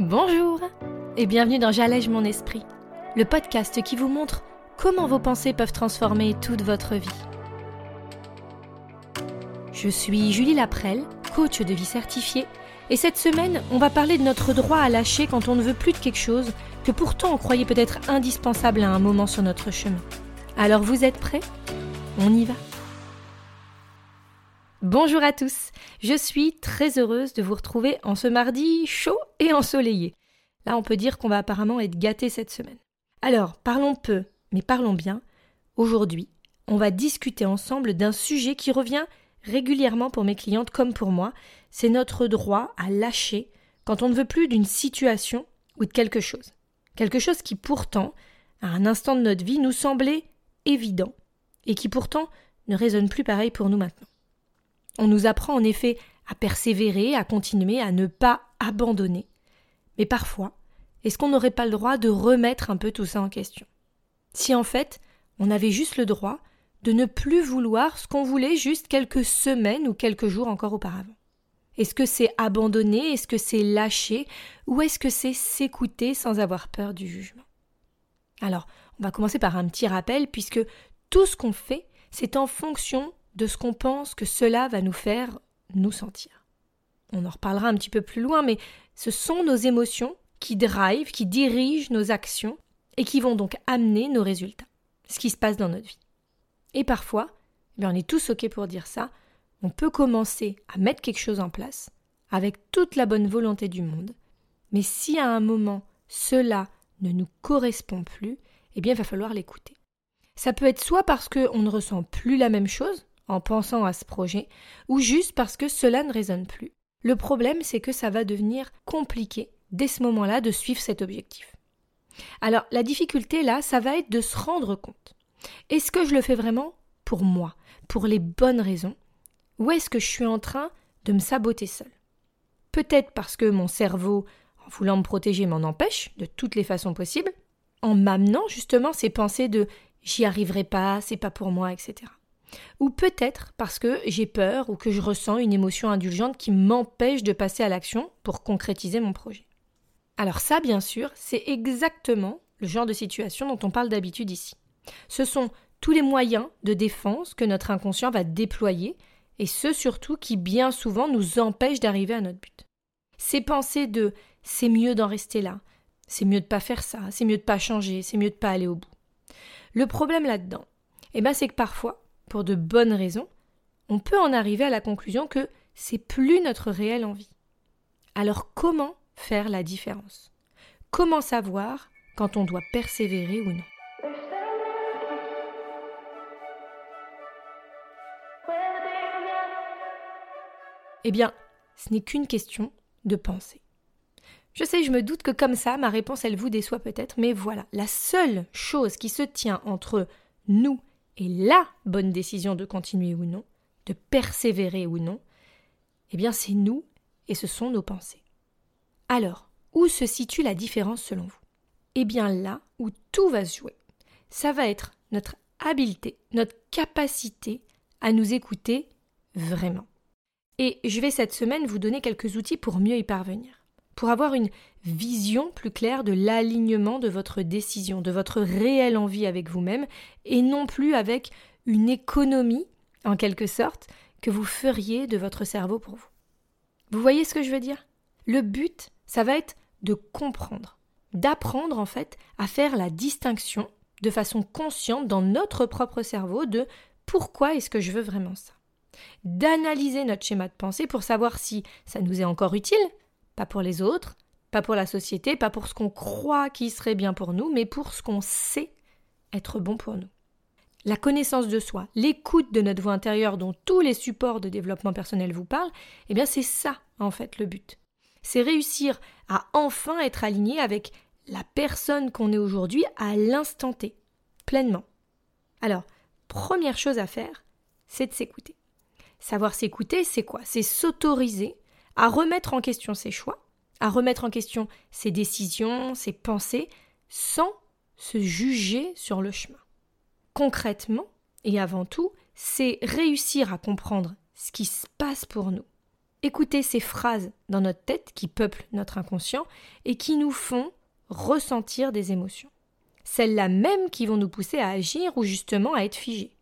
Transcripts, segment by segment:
Bonjour et bienvenue dans J'allège mon esprit, le podcast qui vous montre comment vos pensées peuvent transformer toute votre vie. Je suis Julie Laprelle, coach de vie certifiée, et cette semaine, on va parler de notre droit à lâcher quand on ne veut plus de quelque chose que pourtant on croyait peut-être indispensable à un moment sur notre chemin. Alors vous êtes prêts? On y va? Bonjour à tous, je suis très heureuse de vous retrouver en ce mardi chaud et ensoleillé. Là on peut dire qu'on va apparemment être gâté cette semaine. Alors, parlons peu, mais parlons bien. Aujourd'hui, on va discuter ensemble d'un sujet qui revient régulièrement pour mes clientes comme pour moi, c'est notre droit à lâcher quand on ne veut plus d'une situation ou de quelque chose. Quelque chose qui pourtant, à un instant de notre vie, nous semblait évident et qui pourtant ne résonne plus pareil pour nous maintenant. On nous apprend en effet à persévérer, à continuer, à ne pas abandonner. Mais parfois, est-ce qu'on n'aurait pas le droit de remettre un peu tout ça en question? Si en fait, on avait juste le droit de ne plus vouloir ce qu'on voulait juste quelques semaines ou quelques jours encore auparavant? Est-ce que c'est abandonner? Est-ce que c'est lâcher? Ou est-ce que c'est s'écouter sans avoir peur du jugement? Alors, on va commencer par un petit rappel puisque tout ce qu'on fait, c'est en fonction de ce qu'on pense que cela va nous faire nous sentir. On en reparlera un petit peu plus loin, mais ce sont nos émotions qui drivent, qui dirigent nos actions et qui vont donc amener nos résultats, ce qui se passe dans notre vie. Et parfois, eh on est tous OK pour dire ça, on peut commencer à mettre quelque chose en place avec toute la bonne volonté du monde, mais si à un moment cela ne nous correspond plus, eh bien il va falloir l'écouter. Ça peut être soit parce qu'on ne ressent plus la même chose, en pensant à ce projet, ou juste parce que cela ne résonne plus. Le problème, c'est que ça va devenir compliqué dès ce moment-là de suivre cet objectif. Alors, la difficulté là, ça va être de se rendre compte. Est-ce que je le fais vraiment pour moi, pour les bonnes raisons, ou est-ce que je suis en train de me saboter seul Peut-être parce que mon cerveau, en voulant me protéger, m'en empêche de toutes les façons possibles, en m'amenant justement ces pensées de j'y arriverai pas, c'est pas pour moi, etc. Ou peut-être parce que j'ai peur ou que je ressens une émotion indulgente qui m'empêche de passer à l'action pour concrétiser mon projet. Alors ça, bien sûr, c'est exactement le genre de situation dont on parle d'habitude ici. Ce sont tous les moyens de défense que notre inconscient va déployer, et ceux surtout qui bien souvent nous empêchent d'arriver à notre but. Ces pensées de c'est mieux d'en rester là, c'est mieux de pas faire ça, c'est mieux de pas changer, c'est mieux de pas aller au bout. Le problème là-dedans, eh ben c'est que parfois, pour de bonnes raisons, on peut en arriver à la conclusion que c'est plus notre réelle envie. Alors comment faire la différence? Comment savoir quand on doit persévérer ou non? Eh bien, ce n'est qu'une question de pensée. Je sais, je me doute que comme ça, ma réponse, elle vous déçoit peut-être, mais voilà, la seule chose qui se tient entre nous et la bonne décision de continuer ou non, de persévérer ou non, eh bien c'est nous et ce sont nos pensées. Alors, où se situe la différence selon vous? Eh bien là où tout va se jouer. Ça va être notre habileté, notre capacité à nous écouter vraiment. Et je vais cette semaine vous donner quelques outils pour mieux y parvenir pour avoir une vision plus claire de l'alignement de votre décision, de votre réelle envie avec vous-même, et non plus avec une économie, en quelque sorte, que vous feriez de votre cerveau pour vous. Vous voyez ce que je veux dire? Le but, ça va être de comprendre, d'apprendre en fait à faire la distinction de façon consciente dans notre propre cerveau de pourquoi est-ce que je veux vraiment ça d'analyser notre schéma de pensée pour savoir si ça nous est encore utile, pas pour les autres, pas pour la société, pas pour ce qu'on croit qui serait bien pour nous, mais pour ce qu'on sait être bon pour nous. La connaissance de soi, l'écoute de notre voix intérieure dont tous les supports de développement personnel vous parlent, eh bien c'est ça en fait le but. C'est réussir à enfin être aligné avec la personne qu'on est aujourd'hui à l'instant T, pleinement. Alors, première chose à faire, c'est de s'écouter. Savoir s'écouter, c'est quoi? C'est s'autoriser à remettre en question ses choix, à remettre en question ses décisions, ses pensées, sans se juger sur le chemin. Concrètement, et avant tout, c'est réussir à comprendre ce qui se passe pour nous, écouter ces phrases dans notre tête qui peuplent notre inconscient et qui nous font ressentir des émotions. Celles-là même qui vont nous pousser à agir ou justement à être figés.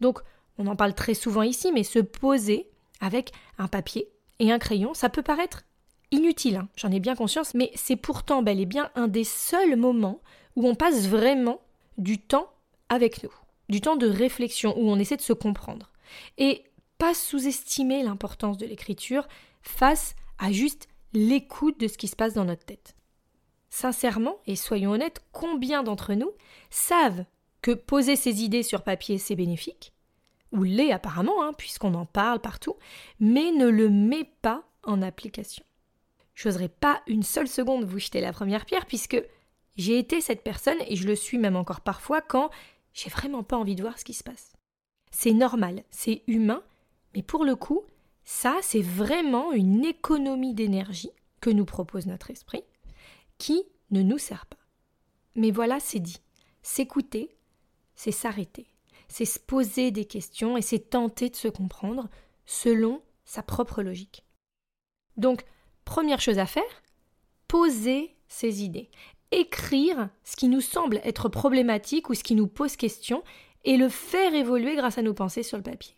Donc, on en parle très souvent ici, mais se poser avec un papier et un crayon, ça peut paraître inutile, hein, j'en ai bien conscience, mais c'est pourtant bel et bien un des seuls moments où on passe vraiment du temps avec nous, du temps de réflexion, où on essaie de se comprendre. Et pas sous-estimer l'importance de l'écriture face à juste l'écoute de ce qui se passe dans notre tête. Sincèrement, et soyons honnêtes, combien d'entre nous savent que poser ses idées sur papier c'est bénéfique, ou l'est apparemment, hein, puisqu'on en parle partout, mais ne le met pas en application. J'oserais pas une seule seconde vous jeter la première pierre, puisque j'ai été cette personne, et je le suis même encore parfois, quand j'ai vraiment pas envie de voir ce qui se passe. C'est normal, c'est humain, mais pour le coup, ça, c'est vraiment une économie d'énergie que nous propose notre esprit, qui ne nous sert pas. Mais voilà, c'est dit. S'écouter, c'est s'arrêter, c'est se poser des questions et c'est tenter de se comprendre selon sa propre logique. Donc, première chose à faire, poser ses idées, écrire ce qui nous semble être problématique ou ce qui nous pose question et le faire évoluer grâce à nos pensées sur le papier.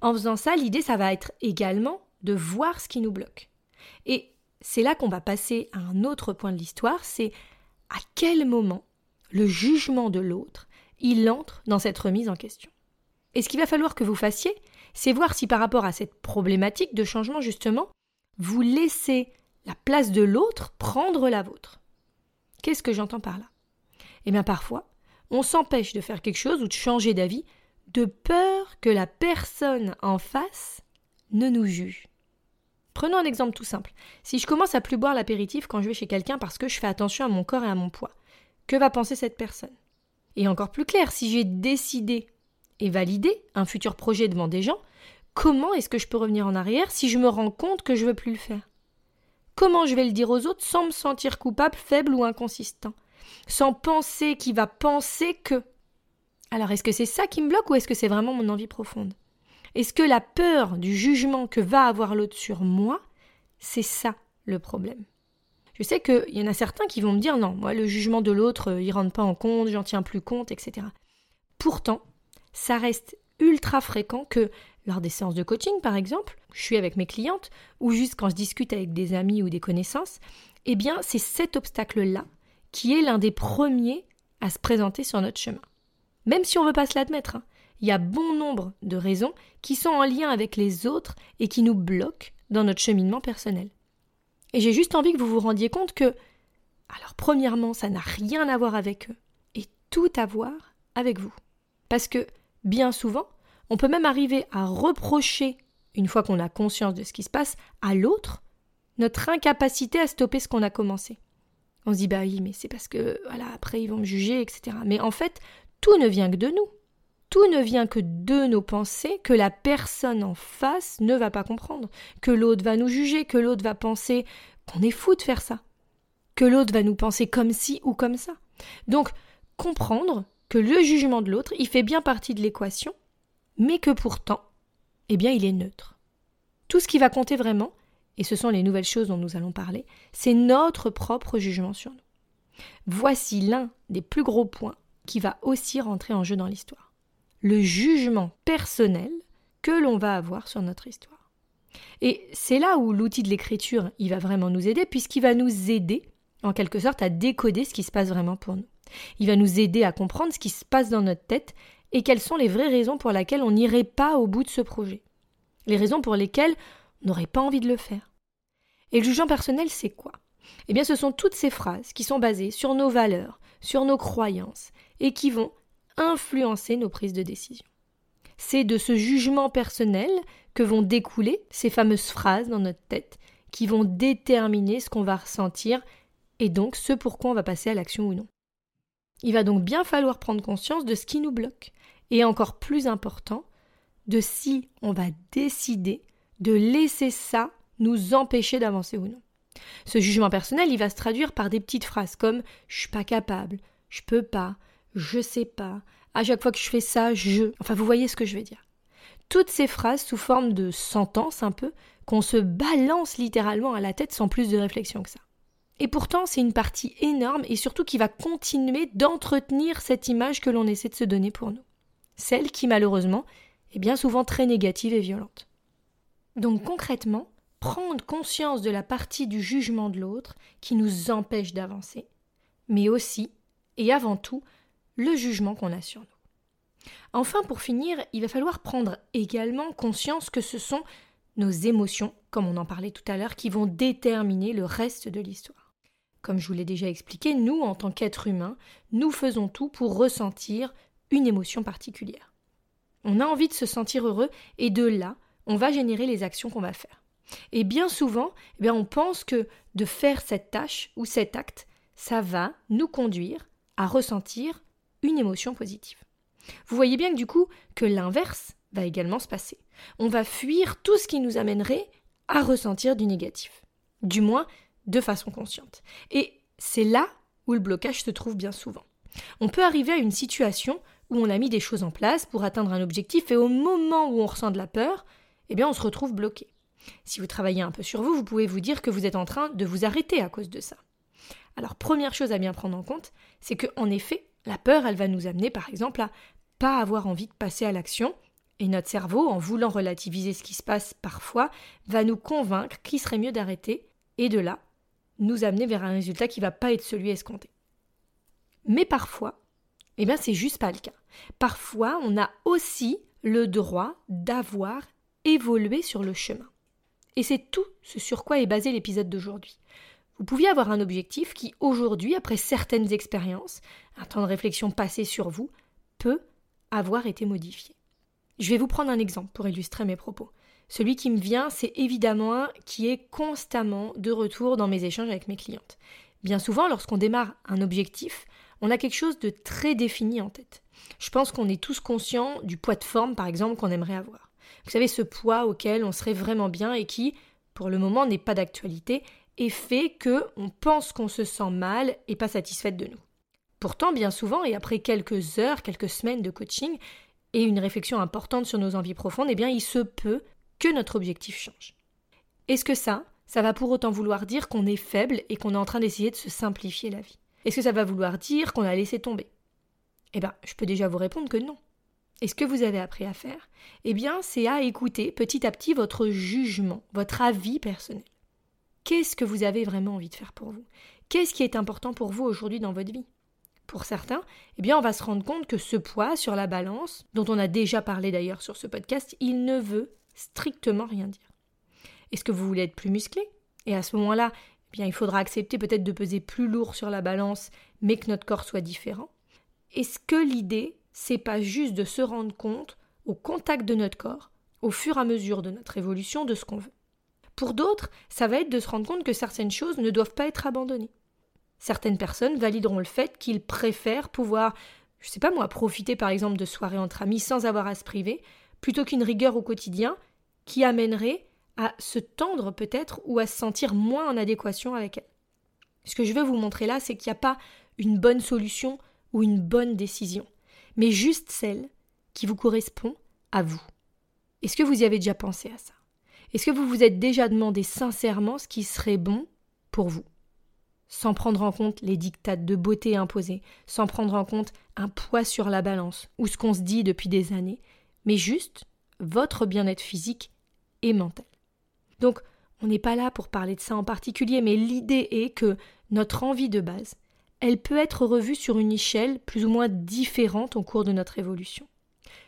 En faisant ça, l'idée, ça va être également de voir ce qui nous bloque. Et c'est là qu'on va passer à un autre point de l'histoire, c'est à quel moment le jugement de l'autre, il entre dans cette remise en question. Et ce qu'il va falloir que vous fassiez, c'est voir si par rapport à cette problématique de changement, justement, vous laissez la place de l'autre prendre la vôtre. Qu'est-ce que j'entends par là? Eh bien parfois, on s'empêche de faire quelque chose ou de changer d'avis de peur que la personne en face ne nous juge. Prenons un exemple tout simple. Si je commence à plus boire l'apéritif quand je vais chez quelqu'un parce que je fais attention à mon corps et à mon poids, que va penser cette personne? Et encore plus clair, si j'ai décidé et validé un futur projet devant des gens, comment est-ce que je peux revenir en arrière si je me rends compte que je ne veux plus le faire? Comment je vais le dire aux autres sans me sentir coupable, faible ou inconsistant? Sans penser qu'il va penser que. Alors est-ce que c'est ça qui me bloque ou est-ce que c'est vraiment mon envie profonde? Est-ce que la peur du jugement que va avoir l'autre sur moi, c'est ça le problème? Je sais qu'il y en a certains qui vont me dire non, moi le jugement de l'autre, euh, il rentre pas en compte, j'en tiens plus compte, etc. Pourtant, ça reste ultra fréquent que lors des séances de coaching, par exemple, je suis avec mes clientes, ou juste quand je discute avec des amis ou des connaissances, eh bien, c'est cet obstacle-là qui est l'un des premiers à se présenter sur notre chemin même si on ne veut pas se l'admettre. Hein. Il y a bon nombre de raisons qui sont en lien avec les autres et qui nous bloquent dans notre cheminement personnel. Et j'ai juste envie que vous vous rendiez compte que, alors premièrement, ça n'a rien à voir avec eux et tout à voir avec vous. Parce que, bien souvent, on peut même arriver à reprocher, une fois qu'on a conscience de ce qui se passe, à l'autre notre incapacité à stopper ce qu'on a commencé. On se dit bah oui, mais c'est parce que voilà, après ils vont me juger, etc. Mais en fait, tout ne vient que de nous. Tout ne vient que de nos pensées que la personne en face ne va pas comprendre, que l'autre va nous juger, que l'autre va penser qu'on est fou de faire ça, que l'autre va nous penser comme ci ou comme ça. Donc, comprendre que le jugement de l'autre, il fait bien partie de l'équation, mais que pourtant, eh bien, il est neutre. Tout ce qui va compter vraiment, et ce sont les nouvelles choses dont nous allons parler, c'est notre propre jugement sur nous. Voici l'un des plus gros points qui va aussi rentrer en jeu dans l'histoire. Le jugement personnel que l'on va avoir sur notre histoire. Et c'est là où l'outil de l'écriture, il va vraiment nous aider, puisqu'il va nous aider, en quelque sorte, à décoder ce qui se passe vraiment pour nous. Il va nous aider à comprendre ce qui se passe dans notre tête et quelles sont les vraies raisons pour lesquelles on n'irait pas au bout de ce projet. Les raisons pour lesquelles on n'aurait pas envie de le faire. Et le jugement personnel, c'est quoi? Eh bien, ce sont toutes ces phrases qui sont basées sur nos valeurs, sur nos croyances, et qui vont influencer nos prises de décision. C'est de ce jugement personnel que vont découler ces fameuses phrases dans notre tête qui vont déterminer ce qu'on va ressentir et donc ce pourquoi on va passer à l'action ou non. Il va donc bien falloir prendre conscience de ce qui nous bloque et encore plus important, de si on va décider de laisser ça nous empêcher d'avancer ou non. Ce jugement personnel, il va se traduire par des petites phrases comme je suis pas capable, je peux pas, je sais pas, à chaque fois que je fais ça, je. Enfin, vous voyez ce que je veux dire. toutes ces phrases sous forme de sentences un peu, qu'on se balance littéralement à la tête sans plus de réflexion que ça. Et pourtant, c'est une partie énorme et surtout qui va continuer d'entretenir cette image que l'on essaie de se donner pour nous. Celle qui, malheureusement, est bien souvent très négative et violente. Donc concrètement, prendre conscience de la partie du jugement de l'autre qui nous empêche d'avancer, mais aussi, et avant tout, le jugement qu'on a sur nous. Enfin, pour finir, il va falloir prendre également conscience que ce sont nos émotions, comme on en parlait tout à l'heure, qui vont déterminer le reste de l'histoire. Comme je vous l'ai déjà expliqué, nous, en tant qu'êtres humains, nous faisons tout pour ressentir une émotion particulière. On a envie de se sentir heureux et de là, on va générer les actions qu'on va faire. Et bien souvent, eh bien, on pense que de faire cette tâche ou cet acte, ça va nous conduire à ressentir une émotion positive. Vous voyez bien que du coup, que l'inverse va également se passer. On va fuir tout ce qui nous amènerait à ressentir du négatif. Du moins, de façon consciente. Et c'est là où le blocage se trouve bien souvent. On peut arriver à une situation où on a mis des choses en place pour atteindre un objectif et au moment où on ressent de la peur, eh bien on se retrouve bloqué. Si vous travaillez un peu sur vous, vous pouvez vous dire que vous êtes en train de vous arrêter à cause de ça. Alors première chose à bien prendre en compte, c'est que en effet, la peur, elle va nous amener par exemple à pas avoir envie de passer à l'action, et notre cerveau, en voulant relativiser ce qui se passe parfois, va nous convaincre qu'il serait mieux d'arrêter, et de là, nous amener vers un résultat qui va pas être celui escompté. Mais parfois, eh bien c'est juste pas le cas. Parfois, on a aussi le droit d'avoir évolué sur le chemin. Et c'est tout ce sur quoi est basé l'épisode d'aujourd'hui. Vous pouviez avoir un objectif qui, aujourd'hui, après certaines expériences, un temps de réflexion passé sur vous, peut avoir été modifié. Je vais vous prendre un exemple pour illustrer mes propos. Celui qui me vient, c'est évidemment un qui est constamment de retour dans mes échanges avec mes clientes. Bien souvent, lorsqu'on démarre un objectif, on a quelque chose de très défini en tête. Je pense qu'on est tous conscients du poids de forme, par exemple, qu'on aimerait avoir. Vous savez, ce poids auquel on serait vraiment bien et qui, pour le moment, n'est pas d'actualité et fait que on pense qu'on se sent mal et pas satisfaite de nous. Pourtant, bien souvent, et après quelques heures, quelques semaines de coaching et une réflexion importante sur nos envies profondes, eh bien, il se peut que notre objectif change. Est-ce que ça, ça va pour autant vouloir dire qu'on est faible et qu'on est en train d'essayer de se simplifier la vie? Est-ce que ça va vouloir dire qu'on a laissé tomber? Eh bien, je peux déjà vous répondre que non. Et ce que vous avez appris à faire Eh bien, c'est à écouter petit à petit votre jugement, votre avis personnel. Qu'est-ce que vous avez vraiment envie de faire pour vous? Qu'est-ce qui est important pour vous aujourd'hui dans votre vie? Pour certains, eh bien, on va se rendre compte que ce poids sur la balance, dont on a déjà parlé d'ailleurs sur ce podcast, il ne veut strictement rien dire. Est-ce que vous voulez être plus musclé? Et à ce moment-là, eh bien, il faudra accepter peut-être de peser plus lourd sur la balance, mais que notre corps soit différent. Est-ce que l'idée, c'est pas juste de se rendre compte, au contact de notre corps, au fur et à mesure de notre évolution, de ce qu'on veut? Pour d'autres, ça va être de se rendre compte que certaines choses ne doivent pas être abandonnées. Certaines personnes valideront le fait qu'ils préfèrent pouvoir, je sais pas moi, profiter par exemple de soirées entre amis sans avoir à se priver, plutôt qu'une rigueur au quotidien qui amènerait à se tendre peut-être ou à se sentir moins en adéquation avec elle. Ce que je veux vous montrer là, c'est qu'il n'y a pas une bonne solution ou une bonne décision, mais juste celle qui vous correspond à vous. Est-ce que vous y avez déjà pensé à ça? Est-ce que vous vous êtes déjà demandé sincèrement ce qui serait bon pour vous? Sans prendre en compte les dictates de beauté imposés, sans prendre en compte un poids sur la balance ou ce qu'on se dit depuis des années, mais juste votre bien-être physique et mental. Donc, on n'est pas là pour parler de ça en particulier, mais l'idée est que notre envie de base, elle peut être revue sur une échelle plus ou moins différente au cours de notre évolution.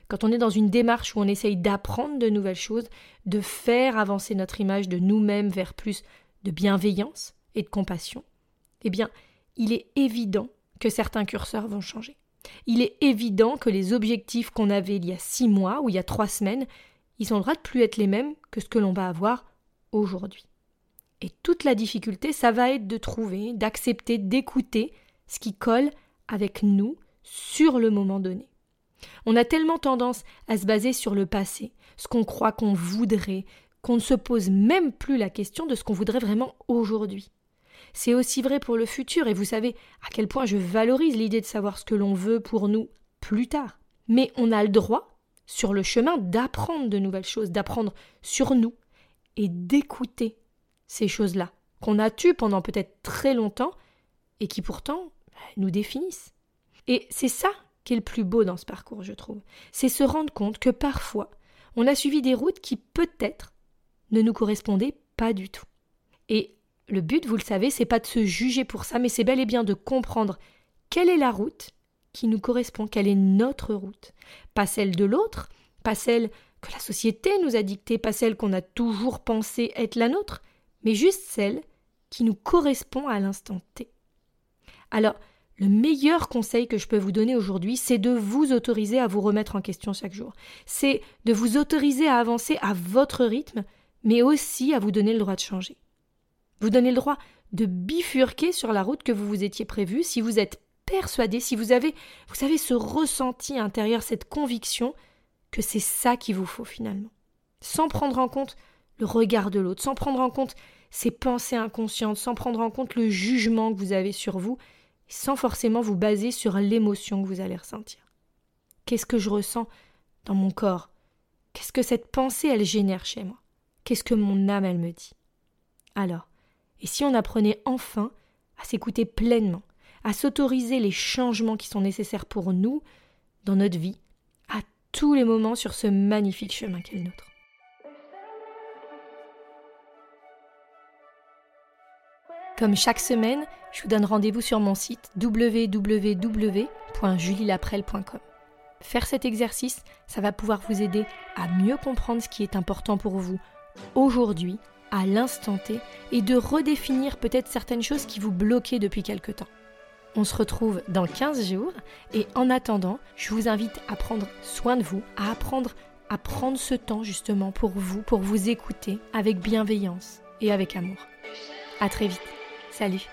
Quand on est dans une démarche où on essaye d'apprendre de nouvelles choses, de faire avancer notre image de nous-mêmes vers plus de bienveillance et de compassion, eh bien, il est évident que certains curseurs vont changer. Il est évident que les objectifs qu'on avait il y a six mois ou il y a trois semaines, ils ont le droit de plus être les mêmes que ce que l'on va avoir aujourd'hui. Et toute la difficulté, ça va être de trouver, d'accepter, d'écouter ce qui colle avec nous sur le moment donné. On a tellement tendance à se baser sur le passé, ce qu'on croit qu'on voudrait, qu'on ne se pose même plus la question de ce qu'on voudrait vraiment aujourd'hui. C'est aussi vrai pour le futur, et vous savez à quel point je valorise l'idée de savoir ce que l'on veut pour nous plus tard. Mais on a le droit sur le chemin d'apprendre de nouvelles choses, d'apprendre sur nous et d'écouter ces choses-là qu'on a tues pendant peut-être très longtemps et qui pourtant bah, nous définissent. Et c'est ça est le plus beau dans ce parcours, je trouve. C'est se rendre compte que parfois, on a suivi des routes qui peut-être ne nous correspondaient pas du tout. Et le but, vous le savez, c'est pas de se juger pour ça, mais c'est bel et bien de comprendre quelle est la route qui nous correspond, quelle est notre route. Pas celle de l'autre, pas celle que la société nous a dictée, pas celle qu'on a toujours pensé être la nôtre, mais juste celle qui nous correspond à l'instant T. Alors, le meilleur conseil que je peux vous donner aujourd'hui, c'est de vous autoriser à vous remettre en question chaque jour. C'est de vous autoriser à avancer à votre rythme, mais aussi à vous donner le droit de changer. Vous donnez le droit de bifurquer sur la route que vous vous étiez prévue si vous êtes persuadé, si vous avez, vous avez ce ressenti intérieur, cette conviction que c'est ça qu'il vous faut finalement. Sans prendre en compte le regard de l'autre, sans prendre en compte ses pensées inconscientes, sans prendre en compte le jugement que vous avez sur vous, sans forcément vous baser sur l'émotion que vous allez ressentir. Qu'est-ce que je ressens dans mon corps? Qu'est-ce que cette pensée, elle génère chez moi? Qu'est-ce que mon âme, elle me dit? Alors, et si on apprenait enfin à s'écouter pleinement, à s'autoriser les changements qui sont nécessaires pour nous dans notre vie, à tous les moments sur ce magnifique chemin qu'est le nôtre? Comme chaque semaine, je vous donne rendez-vous sur mon site www.julielaprel.com. Faire cet exercice, ça va pouvoir vous aider à mieux comprendre ce qui est important pour vous aujourd'hui, à l'instant T, et de redéfinir peut-être certaines choses qui vous bloquaient depuis quelque temps. On se retrouve dans 15 jours et en attendant, je vous invite à prendre soin de vous, à apprendre à prendre ce temps justement pour vous, pour vous écouter avec bienveillance et avec amour. À très vite. Salut